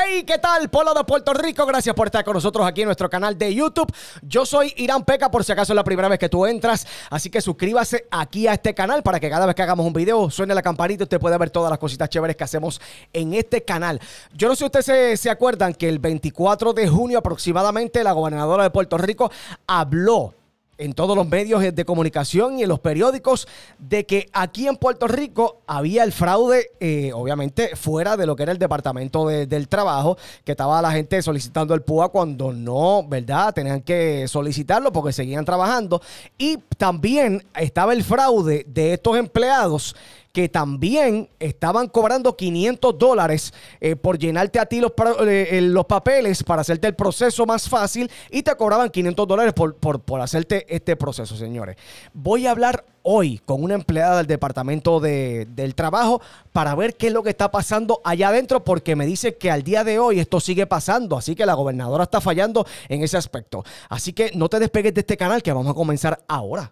Hey, ¿qué tal, Polo de Puerto Rico? Gracias por estar con nosotros aquí en nuestro canal de YouTube. Yo soy Irán Peca, por si acaso es la primera vez que tú entras. Así que suscríbase aquí a este canal para que cada vez que hagamos un video suene la campanita y usted pueda ver todas las cositas chéveres que hacemos en este canal. Yo no sé si ustedes se, se acuerdan que el 24 de junio aproximadamente la gobernadora de Puerto Rico habló en todos los medios de comunicación y en los periódicos de que aquí en Puerto Rico había el fraude, eh, obviamente fuera de lo que era el Departamento de- del Trabajo, que estaba la gente solicitando el PUA cuando no, ¿verdad? Tenían que solicitarlo porque seguían trabajando. Y también estaba el fraude de estos empleados que también estaban cobrando 500 dólares eh, por llenarte a ti los, eh, eh, los papeles para hacerte el proceso más fácil y te cobraban 500 dólares por, por, por hacerte este proceso, señores. Voy a hablar hoy con una empleada del Departamento de- del Trabajo para ver qué es lo que está pasando allá adentro porque me dice que al día de hoy esto sigue pasando, así que la gobernadora está fallando en ese aspecto. Así que no te despegues de este canal que vamos a comenzar ahora.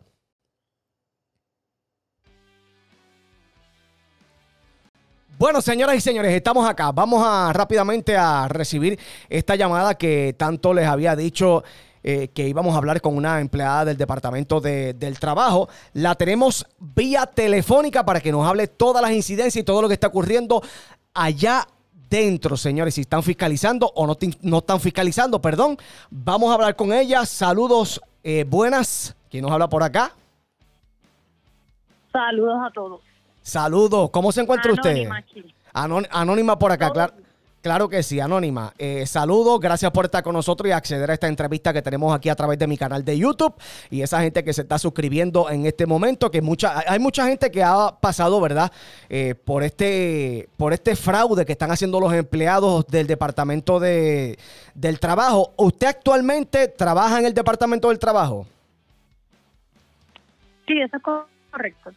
Bueno, señoras y señores, estamos acá. Vamos a rápidamente a recibir esta llamada que tanto les había dicho eh, que íbamos a hablar con una empleada del Departamento de- del Trabajo. La tenemos vía telefónica para que nos hable todas las incidencias y todo lo que está ocurriendo allá dentro, señores. Si están fiscalizando o no, no están fiscalizando, perdón. Vamos a hablar con ella. Saludos, eh, buenas. ¿Quién nos habla por acá? Saludos a todos. Saludos. ¿Cómo se encuentra usted? Anónima aquí. Anón- anónima por acá, claro. Claro que sí, Anónima. Eh, saludos, gracias por estar con nosotros y acceder a esta entrevista que tenemos aquí a través de mi canal de YouTube y esa gente que se está suscribiendo en este momento, que mucha, hay mucha gente que ha pasado, ¿verdad? Eh, por, este, por este fraude que están haciendo los empleados del Departamento de, del Trabajo. ¿Usted actualmente trabaja en el Departamento del Trabajo? Sí, eso es correcto.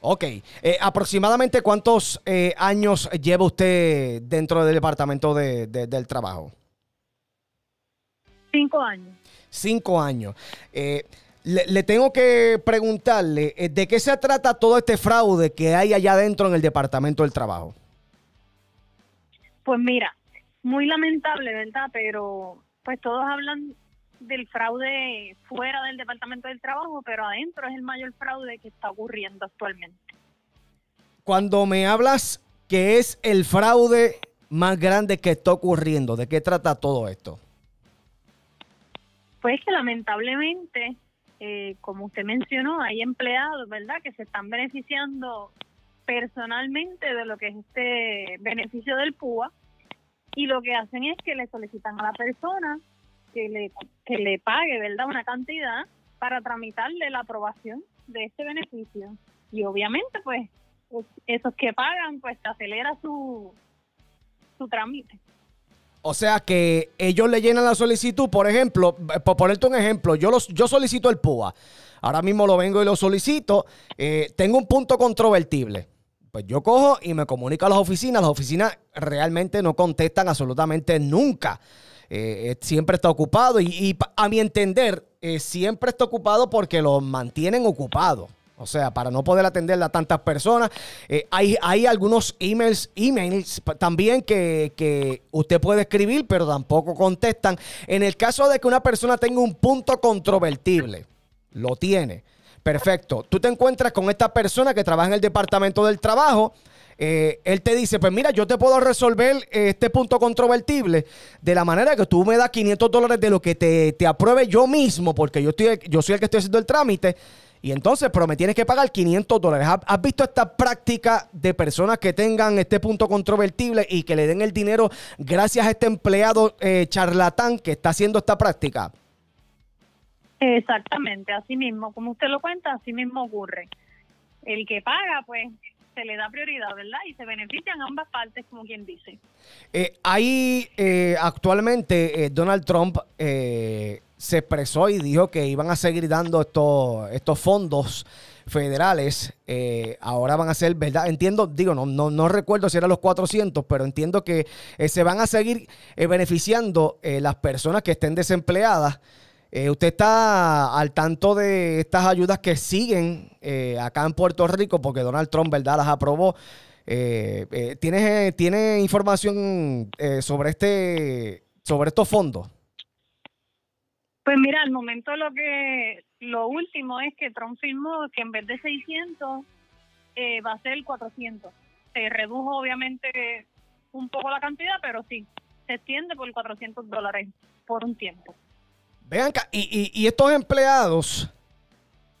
Ok. Eh, ¿Aproximadamente cuántos eh, años lleva usted dentro del Departamento de- de- del Trabajo? Cinco años. Cinco años. Eh, le, le tengo que preguntarle, eh, ¿de qué se trata todo este fraude que hay allá adentro en el Departamento del Trabajo? Pues mira, muy lamentable, ¿verdad? Pero pues todos hablan del fraude fuera del Departamento del Trabajo, pero adentro es el mayor fraude que está ocurriendo actualmente. Cuando me hablas que es el fraude más grande que está ocurriendo, ¿de qué trata todo esto? Pues que lamentablemente, eh, como usted mencionó, hay empleados, ¿verdad?, que se están beneficiando personalmente de lo que es este beneficio del PUA y lo que hacen es que le solicitan a la persona que le, que le pague, ¿verdad?, una cantidad para tramitarle la aprobación de este beneficio. Y obviamente, pues, pues, esos que pagan, pues, te acelera su, su trámite. O sea que ellos le llenan la solicitud, por ejemplo, por ponerte un ejemplo, yo, los, yo solicito el PUA. Ahora mismo lo vengo y lo solicito. eh, tengo un punto controvertible. Pues yo cojo y me comunico a las oficinas. Las oficinas realmente no contestan absolutamente nunca. Eh, eh, siempre está ocupado y, a mi entender, eh, siempre está ocupado porque lo mantienen ocupado. O sea, para no poder atender a tantas personas. Hay, hay algunos emails, emails también que, que usted puede escribir, pero tampoco contestan. En el caso de que una persona tenga un punto controvertible, lo tiene. Perfecto. Tú te encuentras con esta persona que trabaja en el departamento del trabajo. Eh, él te dice, pues mira, yo te puedo resolver este punto controvertible de la manera que tú me das 500 dólares de lo que te, te apruebe yo mismo, porque yo, estoy, yo soy el que estoy haciendo el trámite. Y entonces, pero me tienes que pagar 500 dólares. ¿Has, has visto esta práctica de personas que tengan este punto controvertible y que le den el dinero gracias a este empleado eh, charlatán que está haciendo esta práctica? Exactamente, así mismo, como usted lo cuenta, así mismo ocurre. El que paga, pues, se le da prioridad, ¿verdad? Y se benefician ambas partes, como quien dice. Eh, ahí eh, actualmente eh, Donald Trump eh, se expresó y dijo que iban a seguir dando estos, estos fondos federales. ahora van a ser, ¿verdad? Entiendo, digo, no, no, no recuerdo si eran los 400, pero entiendo que se van a seguir beneficiando las personas que estén desempleadas. Eh, ¿Usted está al tanto de estas ayudas que siguen eh, acá en Puerto Rico? Porque Donald Trump, ¿verdad?, las aprobó. eh, ¿tienes, ¿Tiene información sobre, este, sobre estos fondos? Pues mira, al momento lo que lo último es que Trump firmó que en vez de 600 eh, va a ser 400. Se redujo obviamente un poco la cantidad, pero sí, se extiende por 400 dólares por un tiempo. Vean, y, y, y estos empleados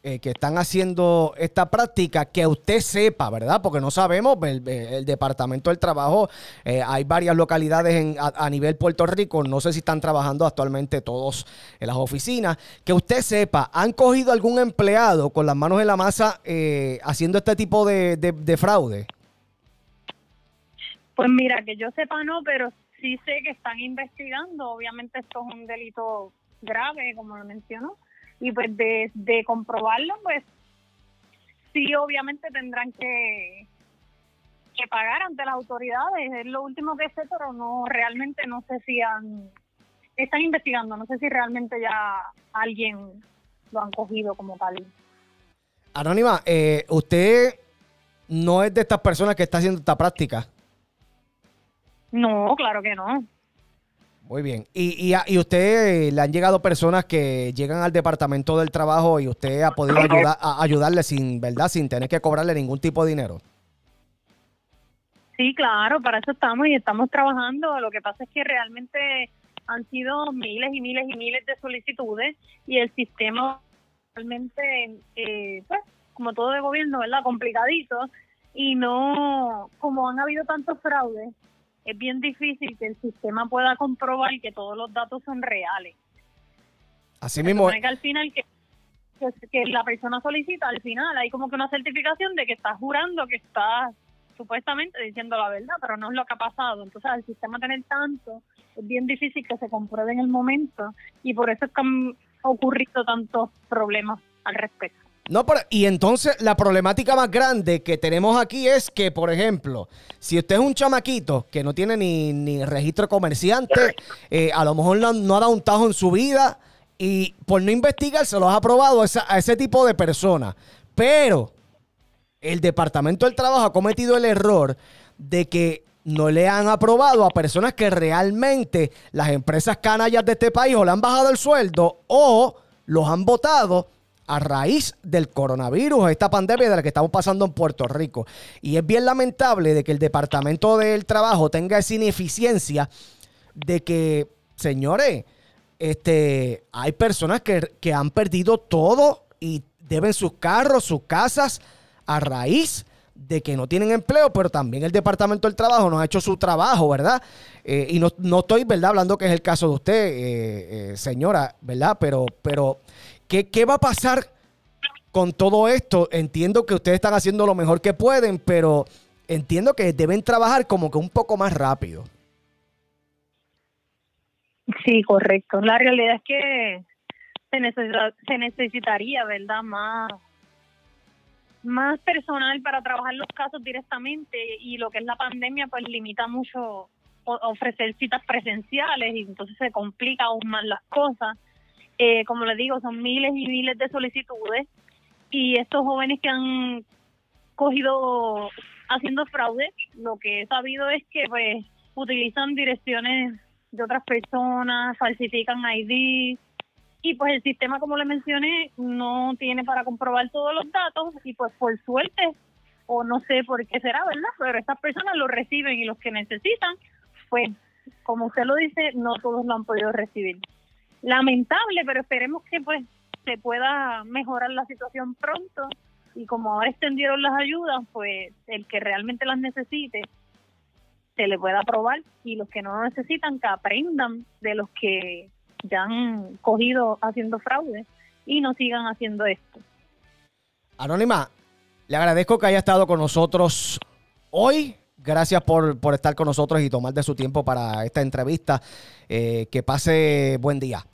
eh, que están haciendo esta práctica, que usted sepa, ¿verdad? Porque no sabemos, el, Departamento del Trabajo, eh, hay varias localidades a, nivel Puerto Rico, no sé si están trabajando actualmente todos en las oficinas, que usted sepa, ¿han cogido algún empleado con las manos en la masa eh, haciendo este tipo de fraude? Pues mira, que yo sepa no, pero sí sé que están investigando, obviamente esto es un delito grave, como lo mencionó y pues de, de comprobarlo, pues sí, obviamente tendrán que, que pagar ante las autoridades. Es lo último que sé, pero no realmente no sé si han están investigando, no sé si realmente ya alguien lo han cogido como tal. Anónima, eh, usted no es de estas personas que está haciendo esta práctica. No, claro que no. Muy bien. ¿Y, y, usted eh, le han llegado personas que llegan al departamento del trabajo y usted ha podido ayudar, a ayudarle sin, ¿verdad? Sin tener que cobrarle ningún tipo de dinero? Sí, claro, para eso estamos y estamos trabajando. Lo que pasa es que realmente han sido miles y miles y miles de solicitudes y el sistema realmente, eh, pues, como todo de gobierno, ¿verdad? Complicadito y no, como han habido tantos fraudes, es bien difícil que el sistema pueda comprobar que todos los datos son reales. Así mismo. Que al final que, que, la persona solicita, al final hay como que una certificación de que está jurando que está supuestamente diciendo la verdad, pero no es lo que ha pasado. Entonces, al sistema tener tanto, es bien difícil que se compruebe en el momento y por eso es que han ocurrido tantos problemas al respecto. No, y entonces la problemática más grande que tenemos aquí es que, por ejemplo, si usted es un chamaquito que no tiene ni, registro comerciante, eh, a lo mejor no, ha dado un tajo en su vida y por no investigar se lo ha aprobado a, ese tipo de personas. Pero el Departamento del Trabajo ha cometido el error de que no le han aprobado a personas que realmente las empresas canallas de este país o le han bajado el sueldo o los han votado a raíz del coronavirus, esta pandemia de la que estamos pasando en Puerto Rico. Y es bien lamentable de que el Departamento del Trabajo tenga esa ineficiencia de que, señores, este, hay personas que, que han perdido todo y deben sus carros, sus casas, a raíz de que no tienen empleo, pero también el Departamento del Trabajo no ha hecho su trabajo, ¿verdad? Eh, y no, no, estoy, ¿verdad?, hablando que es el caso de usted, eh, eh, señora, ¿verdad? Pero, pero ¿Qué, va a pasar con todo esto? Entiendo que ustedes están haciendo lo mejor que pueden, pero entiendo que deben trabajar como que un poco más rápido. Sí, correcto. La realidad es que se, necesitaría, ¿verdad? Más, más personal para trabajar los casos directamente y lo que es la pandemia pues limita mucho ofrecer citas presenciales y entonces se complica aún más las cosas. Eh, como les digo, son miles y miles de solicitudes y estos jóvenes que han cogido haciendo fraude, lo que he sabido es que pues utilizan direcciones de otras personas, falsifican ID y pues el sistema, como le mencioné, no tiene para comprobar todos los datos y pues por suerte, o no sé por qué será, ¿verdad? Pero estas personas lo reciben y los que necesitan, pues como usted lo dice, no todos lo han podido recibir lamentable, pero esperemos que pues se pueda mejorar la situación pronto y como ahora extendieron las ayudas, pues el que realmente las necesite se le pueda aprobar y los que no lo necesitan que aprendan de los que ya han cogido haciendo fraude y no sigan haciendo esto. Anónima, le agradezco que haya estado con nosotros hoy. Gracias por, estar con nosotros y tomar de su tiempo para esta entrevista. Eh, que pase buen día.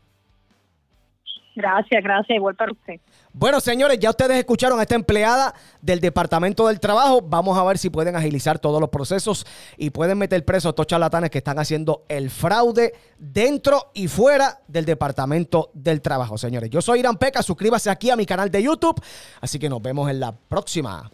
Gracias, gracias, igual para usted. Bueno, señores, ya ustedes escucharon a esta empleada del Departamento del Trabajo. Vamos a ver si pueden agilizar todos los procesos y pueden meter preso a estos charlatanes que están haciendo el fraude dentro y fuera del Departamento del Trabajo, señores. Yo soy Irán Peca, suscríbase aquí a mi canal de YouTube. Así que nos vemos en la próxima.